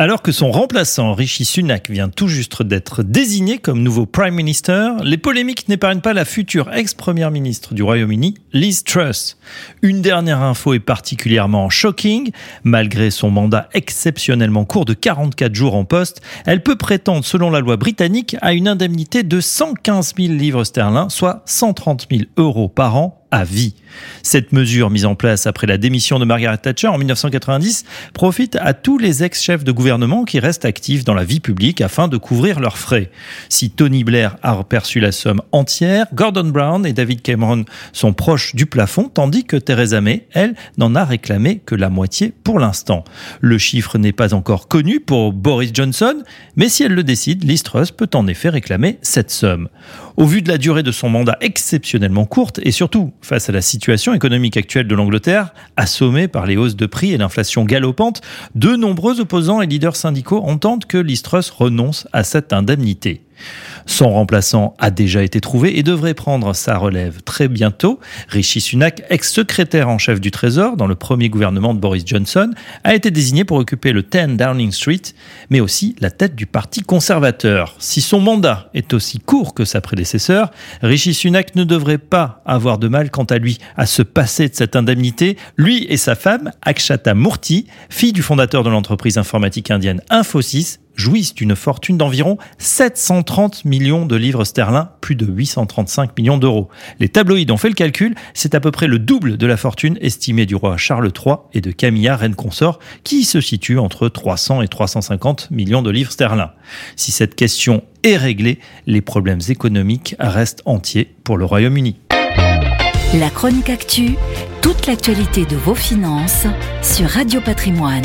Alors que son remplaçant, Rishi Sunak, vient tout juste d'être désigné comme nouveau Prime Minister, les polémiques n'épargnent pas la future ex-première ministre du Royaume-Uni, Liz Truss. Une dernière info est particulièrement shocking. Malgré son mandat exceptionnellement court de 44 jours en poste, elle peut prétendre, selon la loi britannique, à une indemnité de 115 000 livres sterling, soit 130 000 euros par an à vie. Cette mesure mise en place après la démission de Margaret Thatcher en 1990 profite à tous les ex-chefs de gouvernement qui restent actifs dans la vie publique afin de couvrir leurs frais. Si Tony Blair a perçu la somme entière, Gordon Brown et David Cameron sont proches du plafond, tandis que Theresa May, elle, n'en a réclamé que la moitié pour l'instant. Le chiffre n'est pas encore connu pour Boris Johnson, mais si elle le décide, Liz peut en effet réclamer cette somme. Au vu de la durée de son mandat exceptionnellement courte et surtout face à la situation économique actuelle de l'Angleterre, assommée par les hausses de prix et l'inflation galopante, de nombreux opposants et leaders syndicaux entendent que Listrus renonce à cette indemnité. Son remplaçant a déjà été trouvé et devrait prendre sa relève très bientôt. Rishi Sunak, ex-secrétaire en chef du Trésor dans le premier gouvernement de Boris Johnson, a été désigné pour occuper le 10 Downing Street, mais aussi la tête du Parti conservateur. Si son mandat est aussi court que sa prédécesseur, Rishi Sunak ne devrait pas avoir de mal quant à lui à se passer de cette indemnité. Lui et sa femme, Akshata Murthy, fille du fondateur de l'entreprise informatique indienne Infosys, jouissent d'une fortune d'environ 730 millions de livres sterling, plus de 835 millions d'euros. Les tabloïds ont fait le calcul, c'est à peu près le double de la fortune estimée du roi Charles III et de Camilla, reine consort, qui se situe entre 300 et 350 millions de livres sterling. Si cette question est réglée, les problèmes économiques restent entiers pour le Royaume-Uni. La chronique actu, toute l'actualité de vos finances sur Radio Patrimoine.